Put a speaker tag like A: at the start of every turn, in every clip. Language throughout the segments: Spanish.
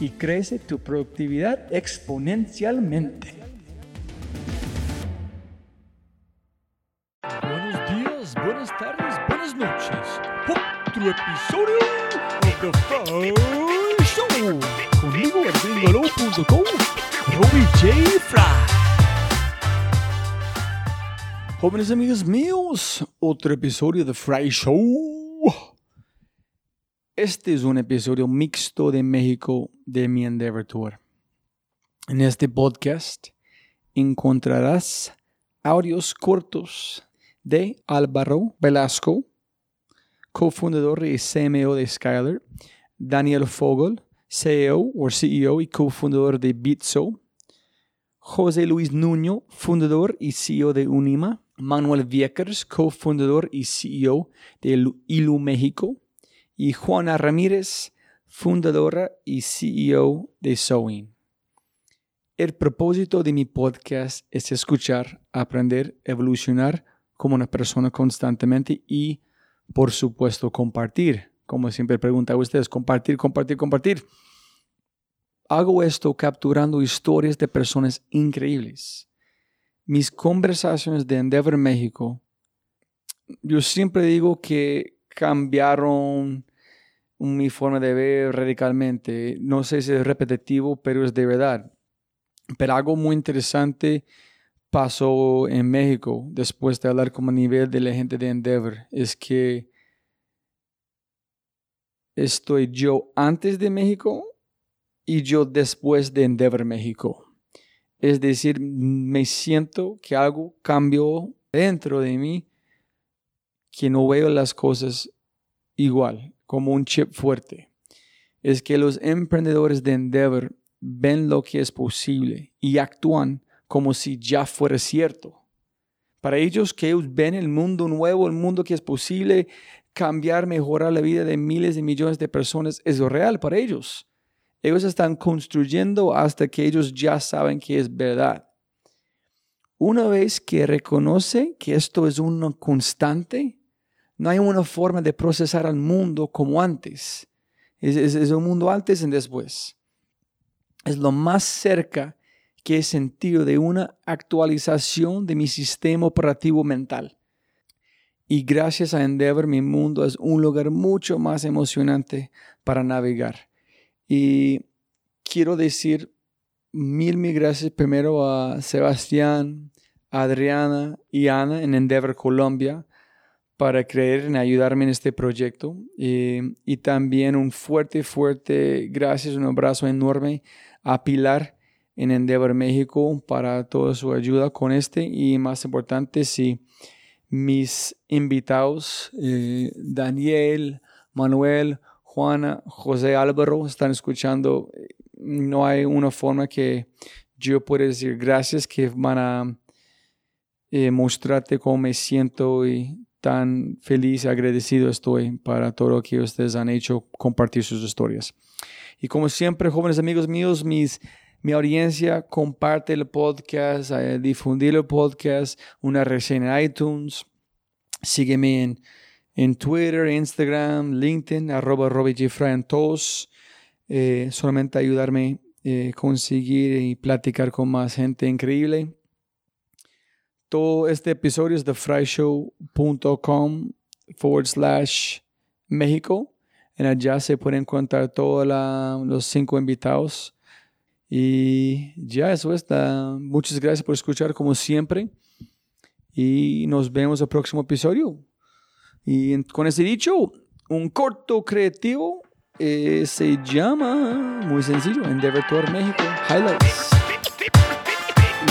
A: y crece tu productividad exponencialmente.
B: Buenos días, buenas tardes, buenas noches. Otro episodio de The Fry Show. Conmigo, gringolo.com, Robbie J. Fry.
A: Jóvenes amigos míos, otro episodio de Fry Show. Este es un episodio mixto de México de mi Endeavor Tour. En este podcast encontrarás audios cortos de Álvaro Velasco, cofundador y CMO de Skyler, Daniel Fogel, CEO o CEO y cofundador de Bitso, José Luis Nuño, fundador y CEO de Unima, Manuel Viekers, cofundador y CEO de Ilu México, y Juana Ramírez, fundadora y CEO de Sewing. El propósito de mi podcast es escuchar, aprender, evolucionar como una persona constantemente y, por supuesto, compartir. Como siempre pregunta a ustedes, compartir, compartir, compartir. Hago esto capturando historias de personas increíbles mis conversaciones de Endeavor México, yo siempre digo que cambiaron mi forma de ver radicalmente. No sé si es repetitivo, pero es de verdad. Pero algo muy interesante pasó en México después de hablar a nivel de la gente de Endeavor. Es que estoy yo antes de México y yo después de Endeavor México. Es decir, me siento que algo cambió dentro de mí, que no veo las cosas igual, como un chip fuerte. Es que los emprendedores de Endeavor ven lo que es posible y actúan como si ya fuera cierto. Para ellos que ellos ven el mundo nuevo, el mundo que es posible cambiar, mejorar la vida de miles de millones de personas, es real para ellos. Ellos están construyendo hasta que ellos ya saben que es verdad. Una vez que reconoce que esto es una constante, no hay una forma de procesar al mundo como antes. Es, un mundo antes y después. Es lo más cerca que he sentido de una actualización de mi sistema operativo mental. Y gracias a Endeavor, mi mundo es un lugar mucho más emocionante para navegar. Y quiero decir mil, mil gracias primero a Sebastián, Adriana y Ana en Endeavor Colombia para creer en ayudarme en este proyecto. y también un fuerte, fuerte gracias, un abrazo enorme a Pilar en Endeavor México para toda su ayuda con este. Y más importante, si mis invitados, eh, Daniel, Manuel, Juana, José Álvaro, están escuchando. No hay una forma que yo pueda decir gracias que van a eh, mostrarte cómo me siento y tan feliz y agradecido estoy para todo lo que ustedes han hecho, compartir sus historias. Y como siempre, jóvenes amigos míos, mis mi audiencia, comparte el podcast, eh, difundir el podcast, una reseña en iTunes. Sígueme en, en Twitter, Instagram, LinkedIn, arroba en todos. Eh, solamente ayudarme a eh, conseguir y platicar con más gente increíble. Todo este episodio es de fryshow.com forward slash México. En allá se pueden encontrar todos los cinco invitados y ya eso está. Muchas gracias por escuchar como siempre. Y nos vemos el próximo episodio. Y con ese dicho, un corto creativo eh, se llama, muy sencillo, Endeavor Tour México Highlights.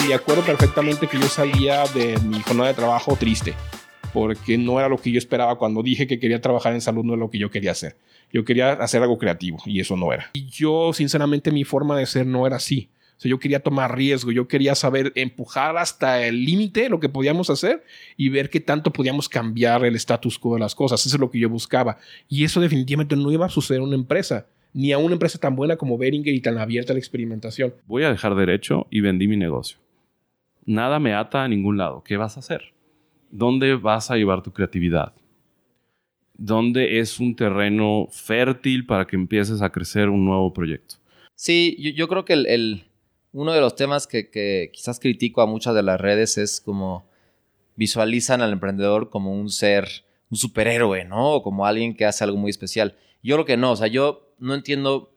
C: Y acuerdo perfectamente que yo salía de mi jornada de trabajo triste, porque no era lo que yo esperaba cuando dije que quería trabajar en salud, no era lo que yo quería hacer. Yo quería hacer algo creativo y eso no era. Y yo, sinceramente, mi forma de ser no era así. O sea, yo quería tomar riesgo, yo quería saber empujar hasta el límite lo que podíamos hacer y ver qué tanto podíamos cambiar el status quo de las cosas. Eso es lo que yo buscaba. Y eso definitivamente no iba a suceder en una empresa, ni a una empresa tan buena como Beringer y tan abierta a la experimentación.
D: Voy a dejar derecho y vendí mi negocio. Nada me ata a ningún lado. ¿Qué vas a hacer? ¿Dónde vas a llevar tu creatividad? ¿Dónde es un terreno fértil para que empieces a crecer un nuevo proyecto?
E: Sí, yo, creo que el, uno de los temas que, quizás critico a muchas de las redes es como visualizan al emprendedor como un ser, un superhéroe, ¿no? O como alguien que hace algo muy especial. Yo creo que no, o sea, yo no entiendo,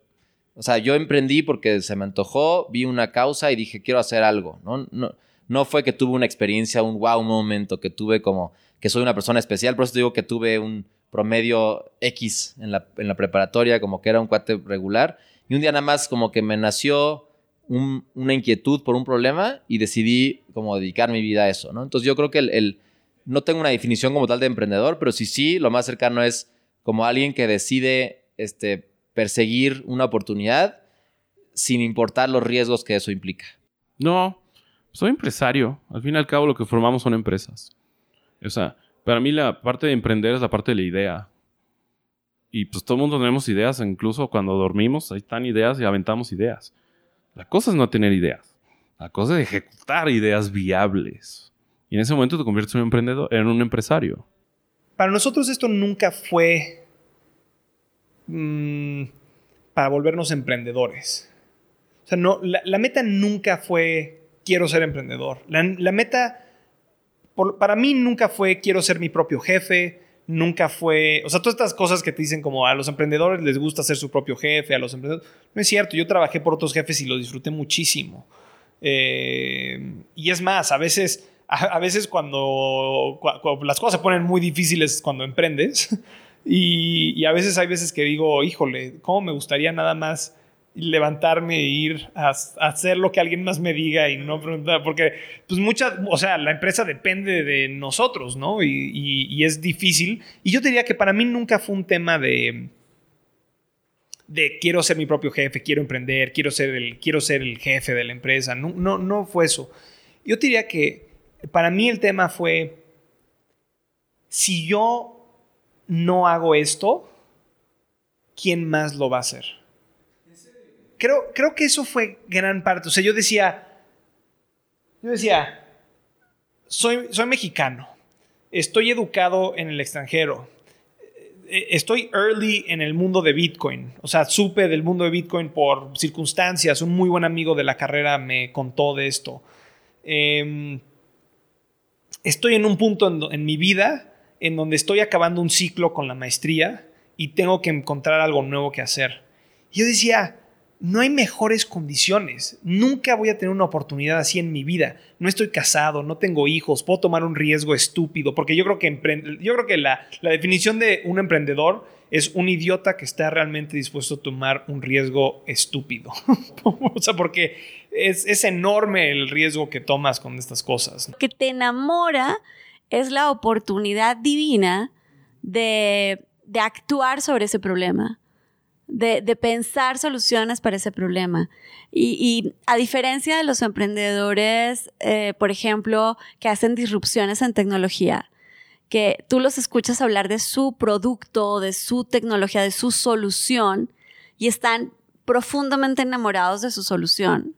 E: o sea, yo emprendí porque se me antojó, vi una causa y dije, quiero hacer algo, ¿no? No, no fue que tuve una experiencia, un wow momento, que tuve como, que soy una persona especial, por eso digo que tuve un promedio X en la, en la preparatoria, como que era un cuate regular. Y un día nada más como que me nació una inquietud por un problema y decidí como dedicar mi vida a eso, ¿no? Entonces yo creo que el, no tengo una definición como tal de emprendedor, pero sí sí, lo más cercano es como alguien que decide este, perseguir una oportunidad sin importar los riesgos que eso implica.
D: No, soy empresario. Al fin y al cabo lo que formamos son empresas. O sea, para mí la parte de emprender es la parte de la idea. Y pues todo el mundo tenemos ideas, incluso cuando dormimos, ahí están ideas y aventamos ideas. La cosa es no tener ideas. La cosa es ejecutar ideas viables. Y en ese momento te conviertes en un emprendedor, en un empresario.
F: Para nosotros esto nunca fue mm, para volvernos emprendedores. O sea, no, la, meta nunca fue quiero ser emprendedor. La, meta para mí nunca fue quiero ser mi propio jefe, nunca fue, o sea, todas estas cosas que te dicen como a los emprendedores les gusta ser su propio jefe, a los emprendedores, no es cierto, yo trabajé por otros jefes y lo disfruté muchísimo. Eh, y es más, a veces, a, veces cuando, las cosas se ponen muy difíciles cuando emprendes, y, y, a veces hay veces que digo, híjole, ¿cómo me gustaría nada más levantarme e ir a, hacer lo que alguien más me diga y no preguntar, porque pues mucha, o sea, la empresa depende de nosotros, ¿no? Y, es difícil. Y yo diría que para mí nunca fue un tema de, de quiero ser mi propio jefe, quiero emprender, quiero ser el, quiero ser el jefe de la empresa. No, no, no fue eso. Yo diría que para mí el tema fue, si yo no hago esto, ¿quién más lo va a hacer? Creo, creo que eso fue gran parte. O sea, yo decía, yo decía, soy, soy mexicano, estoy educado en el extranjero, eh, estoy early en el mundo de Bitcoin. O sea, supe del mundo de Bitcoin por circunstancias. Un muy buen amigo de la carrera me contó de esto. Em, estoy en un punto en, mi vida en donde estoy acabando un ciclo con la maestría y tengo que encontrar algo nuevo que hacer. yo decía, no hay mejores condiciones. Nunca voy a tener una oportunidad así en mi vida. No estoy casado, no tengo hijos, puedo tomar un riesgo estúpido, porque yo creo que, yo creo que la, definición de un emprendedor es un idiota que está realmente dispuesto a tomar un riesgo estúpido. o sea, porque es, es, enorme el riesgo que tomas con estas cosas.
G: Que te enamora es la oportunidad divina de, de actuar sobre ese problema. De, pensar soluciones para ese problema. Y, y a diferencia de los emprendedores, eh, por ejemplo, que hacen disrupciones en tecnología, que tú los escuchas hablar de su producto, de su tecnología, de su solución, y están profundamente enamorados de su solución.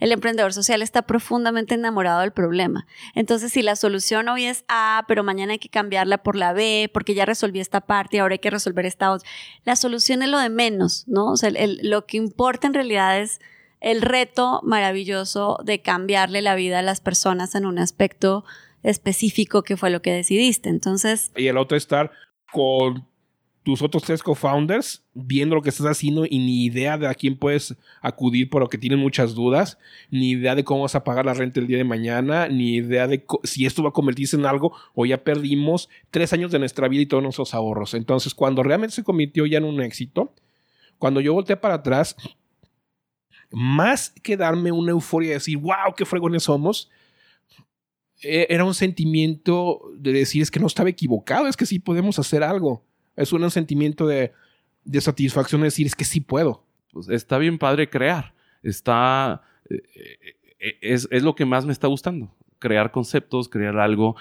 G: El emprendedor social está profundamente enamorado del problema. Entonces, si la solución hoy es A, pero mañana hay que cambiarla por la B, porque ya resolví esta parte y ahora hay que resolver esta otra, la solución es lo de menos, ¿no? O sea, lo que importa en realidad es el reto maravilloso de cambiarle la vida a las personas en un aspecto específico que fue lo que decidiste. Entonces...
C: Y el otro estar con tus otros tres co-founders viendo lo que estás haciendo y ni idea de a quién puedes acudir por lo que tienen muchas dudas, ni idea de cómo vas a pagar la renta el día de mañana, ni idea de si esto va a convertirse en algo o ya perdimos tres años de nuestra vida y todos nuestros ahorros. Entonces, cuando realmente se convirtió ya en un éxito, cuando yo volteé para atrás, más que darme una euforia de decir, wow, qué fregones somos, e-, era un sentimiento de decir, es que no estaba equivocado, es que sí podemos hacer algo. Es un sentimiento de, satisfacción de decir, es que sí puedo.
D: Pues está bien padre crear. Está... Eh, eh, es, es lo que más me está gustando crear conceptos, crear algo,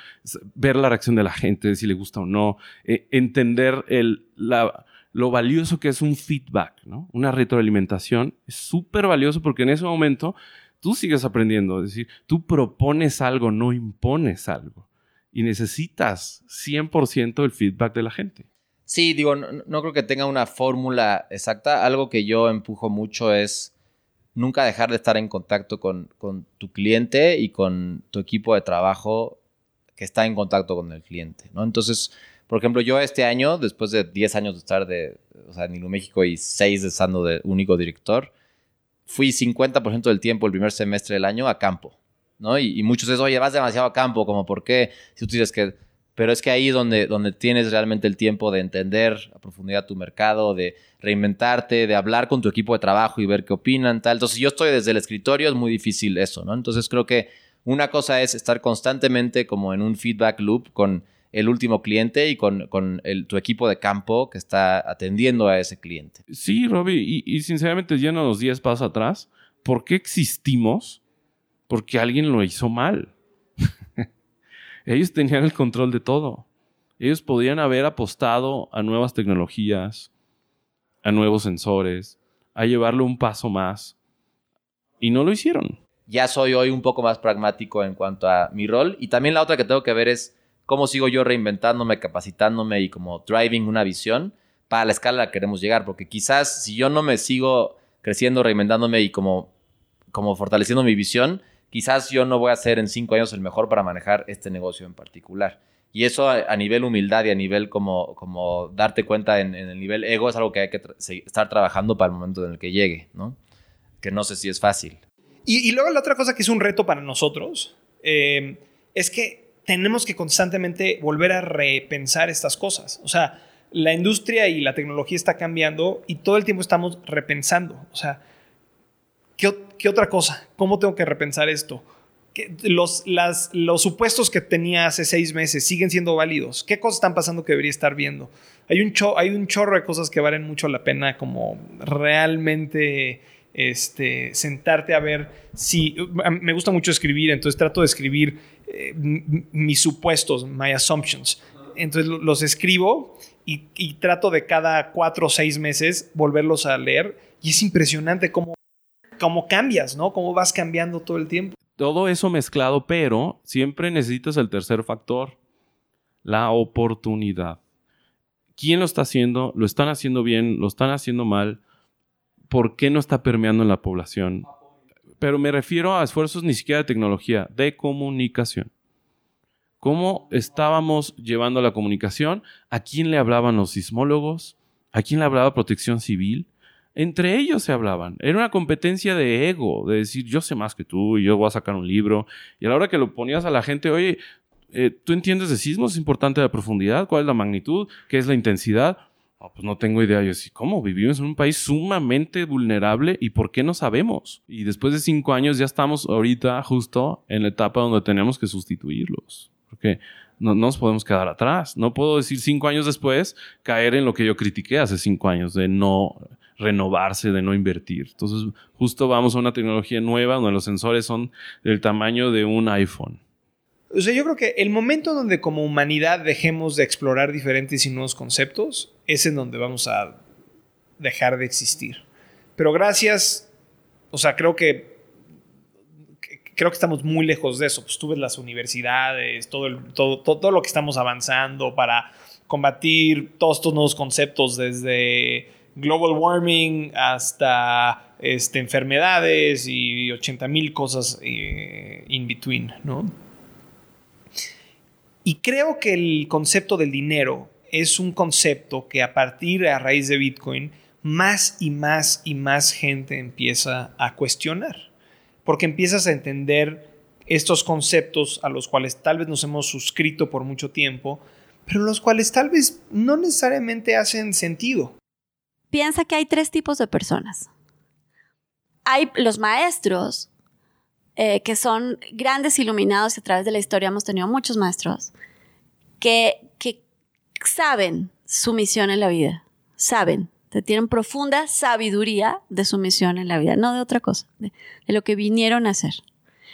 D: ver la reacción de la gente, si le gusta o no, eh, entender el, la, lo valioso que es un feedback, ¿no? Una retroalimentación es súper valioso porque en ese momento tú sigues aprendiendo, es decir, tú propones algo, no impones algo. Y necesitas 100% el feedback de la gente.
E: Sí, digo, no, creo que tenga una fórmula exacta. Algo que yo empujo mucho es nunca dejar de estar en contacto con, con, tu cliente y con tu equipo de trabajo que está en contacto con el cliente, ¿no? Entonces, por ejemplo, yo este año, después de 10 años de estar de, o sea, en Nilo México y 6 de estando de único director, fui 50% del tiempo el primer semestre del año a campo, ¿no? Y, muchos dicen, oye, vas demasiado a campo, como por qué, si tú dices que... Pero es que ahí donde, donde tienes realmente el tiempo de entender a profundidad tu mercado, de reinventarte, de hablar con tu equipo de trabajo y ver qué opinan, tal. Entonces, si yo estoy desde el escritorio, es muy difícil eso, ¿no? Entonces, creo que una cosa es estar constantemente como en un feedback loop con el último cliente y con, con el, tu equipo de campo que está atendiendo a ese cliente.
D: Sí, Robbie, y, y sinceramente, yendo los 10 pasos atrás, ¿por qué existimos? Porque alguien lo hizo mal. Ellos tenían el control de todo. Ellos podían haber apostado a nuevas tecnologías, a nuevos sensores, a llevarlo un paso más. Y no lo hicieron.
E: Ya soy hoy un poco más pragmático en cuanto a mi rol. Y también la otra que tengo que ver es cómo sigo yo reinventándome, capacitándome y como driving una visión para la escala a la que queremos llegar. Porque quizás si yo no me sigo creciendo, reinventándome y como, como fortaleciendo mi visión, quizás yo no voy a ser en cinco años el mejor para manejar este negocio en particular. Y eso a, nivel humildad y a nivel como, como darte cuenta en, el nivel ego es algo que hay que estar trabajando para el momento en el que llegue, ¿no? Que no sé si es fácil.
F: Y, luego la otra cosa que es un reto para nosotros eh, es que tenemos que constantemente volver a repensar estas cosas. O sea, la industria y la tecnología está cambiando y todo el tiempo estamos repensando. O sea, ¿qué, otra cosa? ¿Cómo tengo que repensar esto? Los, los supuestos que tenía hace seis meses siguen siendo válidos. ¿Qué cosas están pasando que debería estar viendo? Hay un, hay un chorro de cosas que valen mucho la pena como realmente este, sentarte a ver si... Me gusta mucho escribir, entonces trato de escribir eh, mis supuestos, my assumptions. Entonces los escribo y, trato de cada cuatro o seis meses volverlos a leer y es impresionante cómo, cómo cambias, ¿no? Cómo vas cambiando todo el tiempo.
D: Todo eso mezclado, pero siempre necesitas el tercer factor, la oportunidad. ¿Quién lo está haciendo? ¿Lo están haciendo bien? ¿Lo están haciendo mal? ¿Por qué no está permeando en la población? pero me refiero a esfuerzos ni siquiera de tecnología, de comunicación. ¿Cómo estábamos llevando la comunicación? ¿A quién le hablaban los sismólogos? ¿A quién le hablaba protección civil? Entre ellos se hablaban. Era una competencia de ego, de decir yo sé más que tú y yo voy a sacar un libro. Y a la hora que lo ponías a la gente, oye, eh, ¿tú entiendes de sismos? ¿Es importante la profundidad? ¿Cuál es la magnitud? ¿Qué es la intensidad? pues no tengo idea. Yo sí, ¿cómo? Vivimos en un país sumamente vulnerable y ¿por qué no sabemos? Y después de cinco años ya estamos ahorita justo en la etapa donde tenemos que sustituirlos. Porque no, no nos podemos quedar atrás. No puedo decir cinco años después caer en lo que yo critiqué hace cinco años, de no renovarse, de no invertir. Entonces, justo vamos a una tecnología nueva donde los sensores son del tamaño de un iPhone.
F: O sea, yo creo que el momento donde como humanidad dejemos de explorar diferentes y nuevos conceptos es en donde vamos a dejar de existir. Pero gracias, o sea, creo que creo que estamos muy lejos de eso. Pues tú ves las universidades, todo, todo, todo lo que estamos avanzando para combatir todos estos nuevos conceptos, desde global warming hasta este, enfermedades y 80 mil cosas eh, in between, ¿no? Y creo que el concepto del dinero es un concepto que a partir a raíz de Bitcoin más y más y más gente empieza a cuestionar. Porque empiezas a entender estos conceptos a los cuales tal vez nos hemos suscrito por mucho tiempo, pero los cuales tal vez no necesariamente hacen sentido.
G: Piensa que hay tres tipos de personas. Hay los maestros, eh, que son grandes iluminados y a través de la historia hemos tenido muchos maestros, que, saben su misión en la vida, saben, que tienen profunda sabiduría de su misión en la vida, no de otra cosa, de, de lo que vinieron a hacer.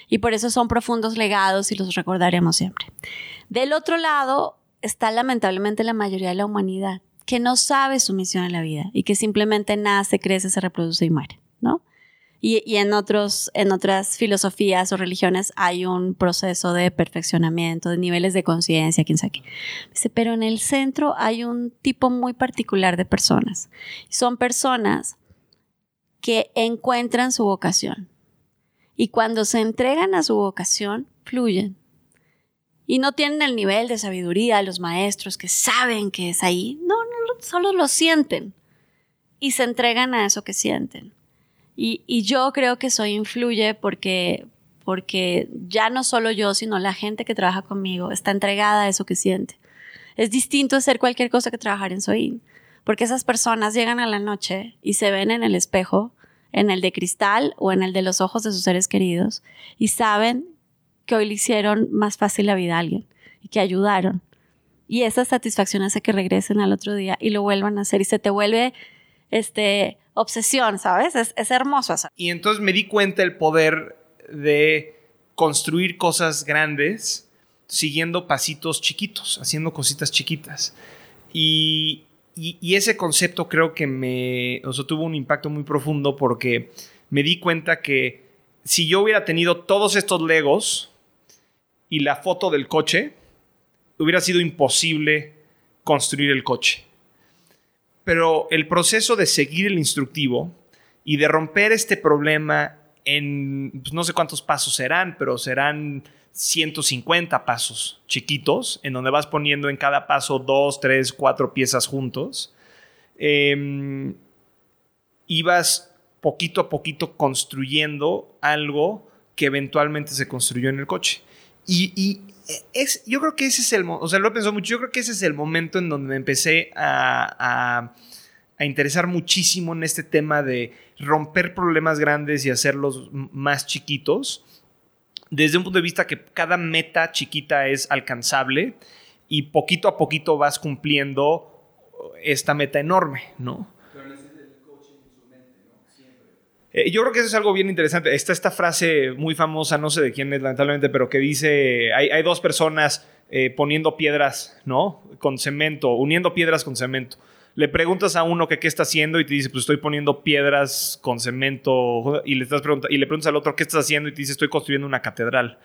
G: Y por eso son profundos legados y los recordaremos siempre. Del otro lado está lamentablemente la mayoría de la humanidad que no sabe su misión en la vida y que simplemente nace, crece, se reproduce y muere, ¿no? Y, y en, otros, en otras filosofías o religiones hay un proceso de perfeccionamiento, de niveles de conciencia, quién sabe qué. Pero en el centro hay un tipo muy particular de personas. Son personas que encuentran su vocación. Y cuando se entregan a su vocación, fluyen. Y no tienen el nivel de sabiduría de los maestros que saben que es ahí. No, solo lo sienten. Y se entregan a eso que sienten. Y, yo creo que eso influye porque, porque ya no solo yo, sino la gente que trabaja conmigo está entregada a eso que siente. Es distinto hacer cualquier cosa que trabajar en Soin. Porque esas personas llegan a la noche y se ven en el espejo, en el de cristal o en el de los ojos de sus seres queridos, y saben que hoy le hicieron más fácil la vida a alguien y que ayudaron. Y esa satisfacción hace que regresen al otro día y lo vuelvan a hacer y se te vuelve este obsesión, ¿sabes? Es, es hermoso.
F: Y entonces me di cuenta el poder de construir cosas grandes siguiendo pasitos chiquitos, haciendo cositas chiquitas. Y, y, y, ese concepto creo que me, o sea, tuvo un impacto muy profundo porque me di cuenta que si yo hubiera tenido todos estos legos y la foto del coche, hubiera sido imposible construir el coche. Pero el proceso de seguir el instructivo y de romper este problema en pues no sé cuántos pasos serán, pero serán 150 pasos chiquitos, en donde vas poniendo en cada paso dos, tres, cuatro piezas juntos. Eh, ibas poquito a poquito construyendo algo que eventualmente se construyó en el coche. Y es, yo creo que ese es el, o sea, lo he mucho, yo creo que ese es el momento en donde me empecé a, a, a interesar muchísimo en este tema de romper problemas grandes y hacerlos más chiquitos desde un punto de vista que cada meta chiquita es alcanzable y poquito a poquito vas cumpliendo esta meta enorme, ¿no? Pero necesitas el coaching en su mente, ¿no? Siempre. Eh, yo creo que eso es algo bien interesante. Está esta frase muy famosa, no sé de quién es lamentablemente, pero que dice, hay, hay dos personas eh, poniendo piedras, ¿no? Con cemento, uniendo piedras con cemento le preguntas a uno que qué está haciendo y te dice, pues estoy poniendo piedras con cemento y le, estás pregunta y le preguntas al otro qué estás haciendo y te dice, estoy construyendo una catedral.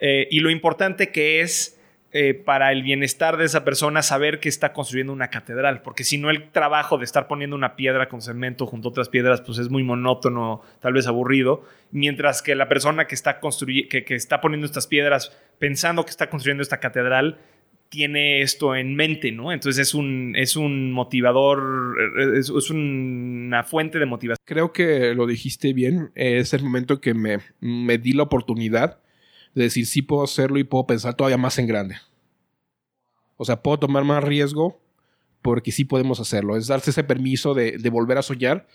F: Eh, y lo importante que es eh, para el bienestar de esa persona saber que está construyendo una catedral, porque si no el trabajo de estar poniendo una piedra con cemento junto a otras piedras, pues es muy monótono, tal vez aburrido, mientras que la persona que está, que, que está poniendo estas piedras pensando que está construyendo esta catedral, tiene esto en mente, ¿no? Entonces es un, es un motivador, es, es, una fuente de motivación.
C: Creo que lo dijiste bien, es el momento que me, me di la oportunidad de decir sí puedo hacerlo y puedo pensar todavía más en grande. O sea, puedo tomar más riesgo porque sí podemos hacerlo. Es darse ese permiso de, de volver a soñar,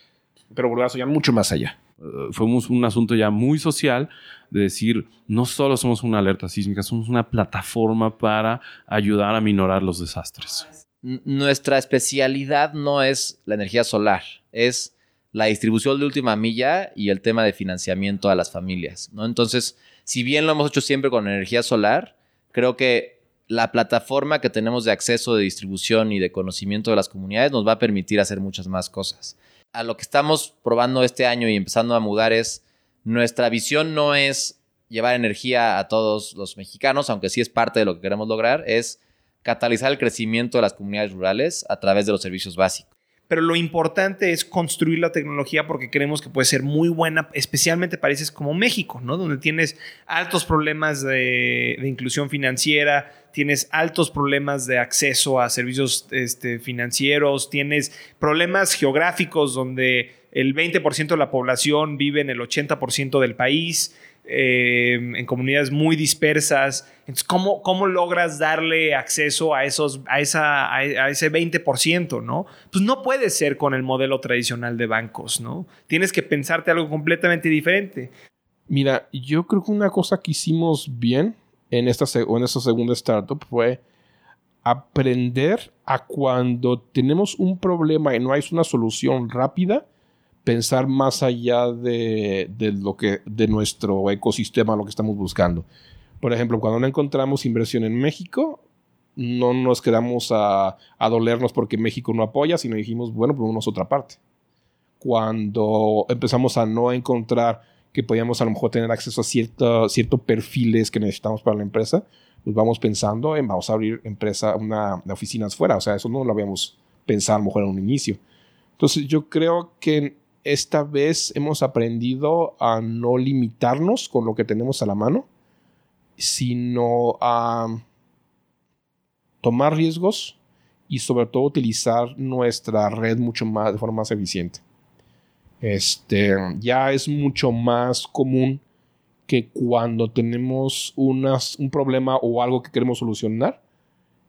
C: pero volver a soñar mucho más allá.
D: Eh, fue un, un asunto ya muy social de decir, no solo somos una alerta sísmica, somos una plataforma para ayudar a minorar los desastres.
E: N- Nuestra especialidad no es la energía solar, es la distribución de última milla y el tema de financiamiento a las familias, ¿no? Entonces, si bien lo hemos hecho siempre con energía solar, creo que la plataforma que tenemos de acceso, de distribución y de conocimiento de las comunidades nos va a permitir hacer muchas más cosas. A lo que estamos probando este año y empezando a mudar es, nuestra visión no es llevar energía a todos los mexicanos, aunque sí es parte de lo que queremos lograr, es catalizar el crecimiento de las comunidades rurales a través de los servicios básicos.
F: Pero lo importante es construir la tecnología porque creemos que puede ser muy buena, especialmente países como México, ¿no? Donde tienes altos problemas de, de inclusión financiera, tienes altos problemas de acceso a servicios este, financieros, tienes problemas geográficos donde el 20% de la población vive en el 80% del país, eh, en comunidades muy dispersas. Entonces, ¿cómo, ¿cómo logras darle acceso a, esos, a, esa, a, ese 20%, no? Pues no puede ser con el modelo tradicional de bancos, ¿no? Tienes que pensarte algo completamente diferente.
C: Mira, yo creo que una cosa que hicimos bien en esta, en esta segunda startup fue aprender a cuando tenemos un problema y no hay una solución rápida, pensar más allá de, de lo que, de nuestro ecosistema, lo que estamos buscando. Por ejemplo, cuando no encontramos inversión en México, no nos quedamos a, a dolernos porque México no apoya, sino dijimos, bueno, pues vámonos a otra parte. Cuando empezamos a no encontrar que podíamos a lo mejor tener acceso a ciertos ciertos perfiles que necesitamos para la empresa, pues vamos pensando en vamos a abrir empresa, una oficinas fuera. O sea, eso no lo habíamos pensado a lo mejor en un inicio. Entonces yo creo que esta vez hemos aprendido a no limitarnos con lo que tenemos a la mano, sino a tomar riesgos y sobre todo utilizar nuestra red mucho más de forma más eficiente. Este ya es mucho más común que cuando tenemos un problema o algo que queremos solucionar,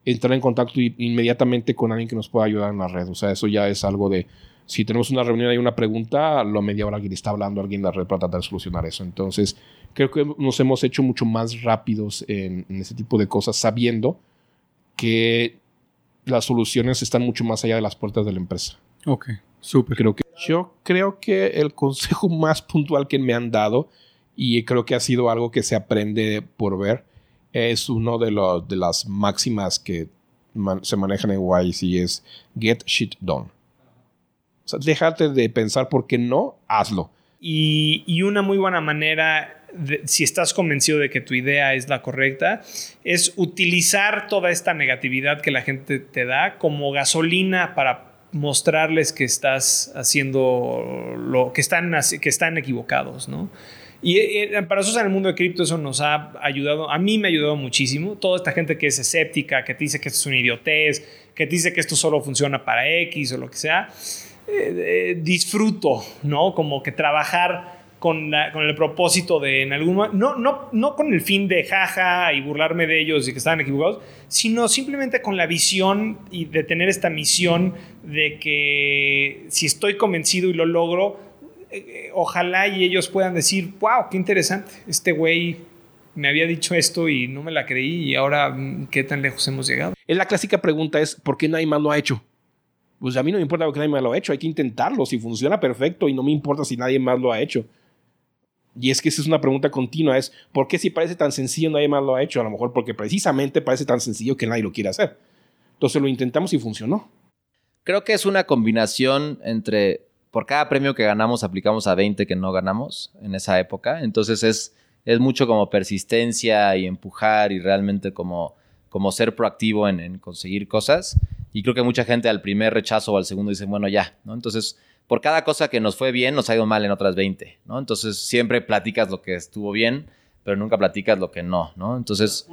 C: entrar en contacto inmediatamente con alguien que nos pueda ayudar en la red. O sea, eso ya es algo de, si tenemos una reunión y hay una pregunta, a lo media hora alguien está hablando alguien en la red para tratar de solucionar eso. Entonces, creo que nos hemos hecho mucho más rápidos en, en ese tipo de cosas, sabiendo que las soluciones están mucho más allá de las puertas de la empresa.
A: Ok, súper.
C: Creo que yo creo que el consejo más puntual que me han dado y creo que ha sido algo que se aprende por ver es uno de, los de las máximas que se manejan en YC es get shit done. O sea, déjate de pensar por qué no, hazlo.
F: Y, y una muy buena manera, si estás convencido de que tu idea es la correcta, es utilizar toda esta negatividad que la gente te da como gasolina para mostrarles que estás haciendo lo que están, que están equivocados, ¿no? Y eh, para nosotros en el mundo de cripto eso nos ha ayudado, a mí me ha ayudado muchísimo. Toda esta gente que es escéptica, que te dice que esto es una idiotez, que te dice que esto solo funciona para X o lo que sea, eh, eh, disfruto, ¿no? Como que trabajar con, con el propósito de en algún mo- no, no, no con el fin de jaja y burlarme de ellos y que estaban equivocados, sino simplemente con la visión y de tener esta misión de que si estoy convencido y lo logro, eh, ojalá y ellos puedan decir, wow, qué interesante, este güey me había dicho esto y no me la creí y ahora mm, qué tan lejos hemos llegado.
C: Es la clásica pregunta es ¿por qué nadie más lo ha hecho? Pues a mí no me importa que nadie más lo ha hecho, hay que intentarlo. Si funciona perfecto y no me importa si nadie más lo ha hecho. Y es que esa es una pregunta continua, es ¿por qué si parece tan sencillo nadie más lo ha hecho? A lo mejor porque precisamente parece tan sencillo que nadie lo quiere hacer. Entonces lo intentamos y funcionó.
E: Creo que es una combinación entre, por cada premio que ganamos aplicamos a 20 que no ganamos en esa época. Entonces es, es mucho como persistencia y empujar y realmente como, como ser proactivo en, en conseguir cosas. Y creo que mucha gente al primer rechazo o al segundo dice, bueno, ya, ¿no? Entonces, por cada cosa que nos fue bien, nos ha ido mal en otras 20, ¿no? Entonces siempre platicas lo que estuvo bien, pero nunca platicas lo que no, ¿no? Entonces,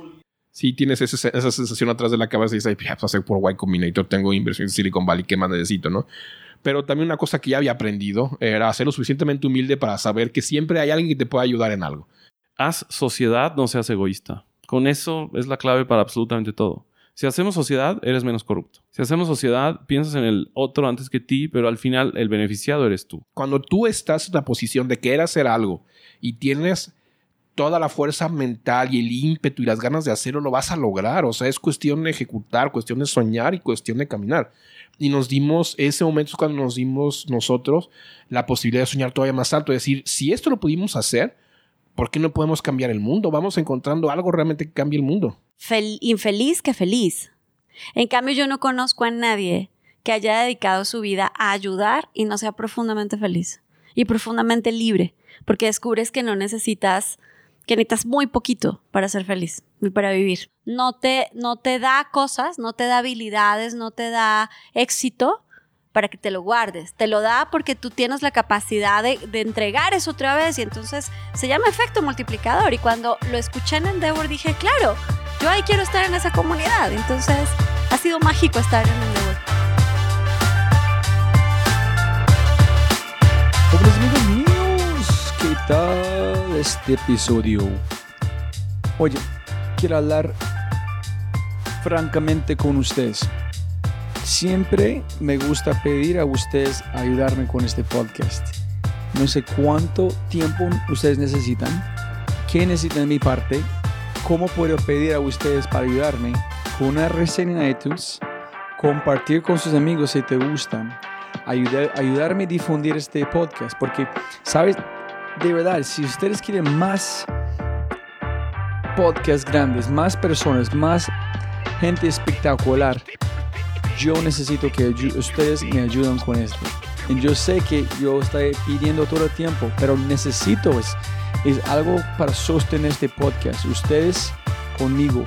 C: Si tienes ese- esa sensación atrás de la cabeza y dices, "Ay, pues hacer por Y Combinator, tengo inversión en Silicon Valley, ¿qué más necesito, no? Pero también una cosa que ya había aprendido era ser lo suficientemente humilde para saber que siempre hay alguien que te pueda ayudar en algo.
D: Haz sociedad, no seas egoísta. Con eso es la clave para absolutamente todo. Si hacemos sociedad, eres menos corrupto. Si hacemos sociedad, piensas en el otro antes que ti, pero al final el beneficiado eres tú.
C: Cuando tú estás en la posición de querer hacer algo y tienes toda la fuerza mental y el ímpetu y las ganas de hacerlo, lo vas a lograr. O sea, es cuestión de ejecutar, cuestión de soñar y cuestión de caminar. Y nos dimos, ese momento es cuando nos dimos nosotros la posibilidad de soñar todavía más alto, decir, si esto lo pudimos hacer, ¿por qué no podemos cambiar el mundo? Vamos encontrando algo realmente que cambie el mundo.
G: Fel- infeliz que feliz. En cambio, yo no conozco a nadie que haya dedicado su vida a ayudar y no sea profundamente feliz y profundamente libre, porque descubres que no necesitas, que necesitas muy poquito para ser feliz y para vivir. No te, no te da cosas, no te da habilidades, no te da éxito para que te lo guardes. Te lo da porque tú tienes la capacidad de, de entregar eso otra vez y entonces se llama efecto multiplicador. Y cuando lo escuché en Endeavor dije, claro, yo ahí quiero estar en esa comunidad. Entonces ha sido mágico estar en Endeavor.
A: Jóvenes amigos míos, ¿qué tal este episodio? Oye, quiero hablar francamente con ustedes. Siempre me gusta pedir a ustedes ayudarme con este podcast. No sé cuánto tiempo ustedes necesitan, qué necesitan de mi parte, cómo puedo pedir a ustedes para ayudarme con una reseña en iTunes, compartir con sus amigos si te gustan, ayudar, ayudarme a difundir este podcast, porque, ¿sabes? De verdad, si ustedes quieren más podcasts grandes, más personas, más gente espectacular, yo necesito que ustedes me ayuden con esto. Y yo sé que yo estoy pidiendo todo el tiempo, pero necesito, es, es algo para sostener este podcast. Ustedes conmigo,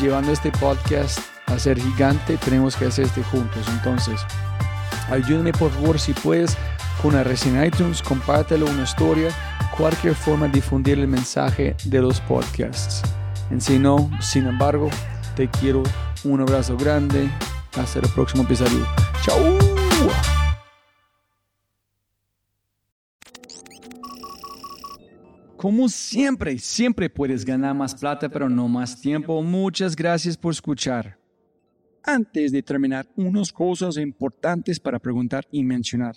A: llevando este podcast a ser gigante, tenemos que hacer este juntos. Entonces, ayúdame por favor si puedes una reseña iTunes, compártelo una historia, cualquier forma de difundir el mensaje de los podcasts. En si no, sin embargo, te quiero un abrazo grande. Hasta el próximo episodio. ¡Chao! Como siempre, siempre puedes ganar más plata, pero no más tiempo. Muchas gracias por escuchar. Antes de terminar, unas cosas importantes para preguntar y mencionar.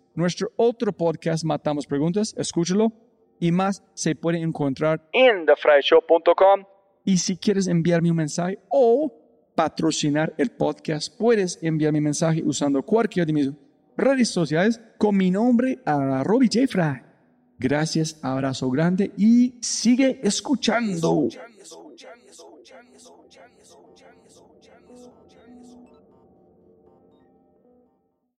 A: Nuestro otro podcast, Matamos Preguntas, escúchalo. Y más se puede encontrar en thefryshow.com. Y si quieres enviarme un mensaje o patrocinar el podcast, puedes enviarme un mensaje usando cualquiera de mis redes sociales con mi nombre a Robbie J. Fry. Gracias, abrazo grande y sigue escuchando.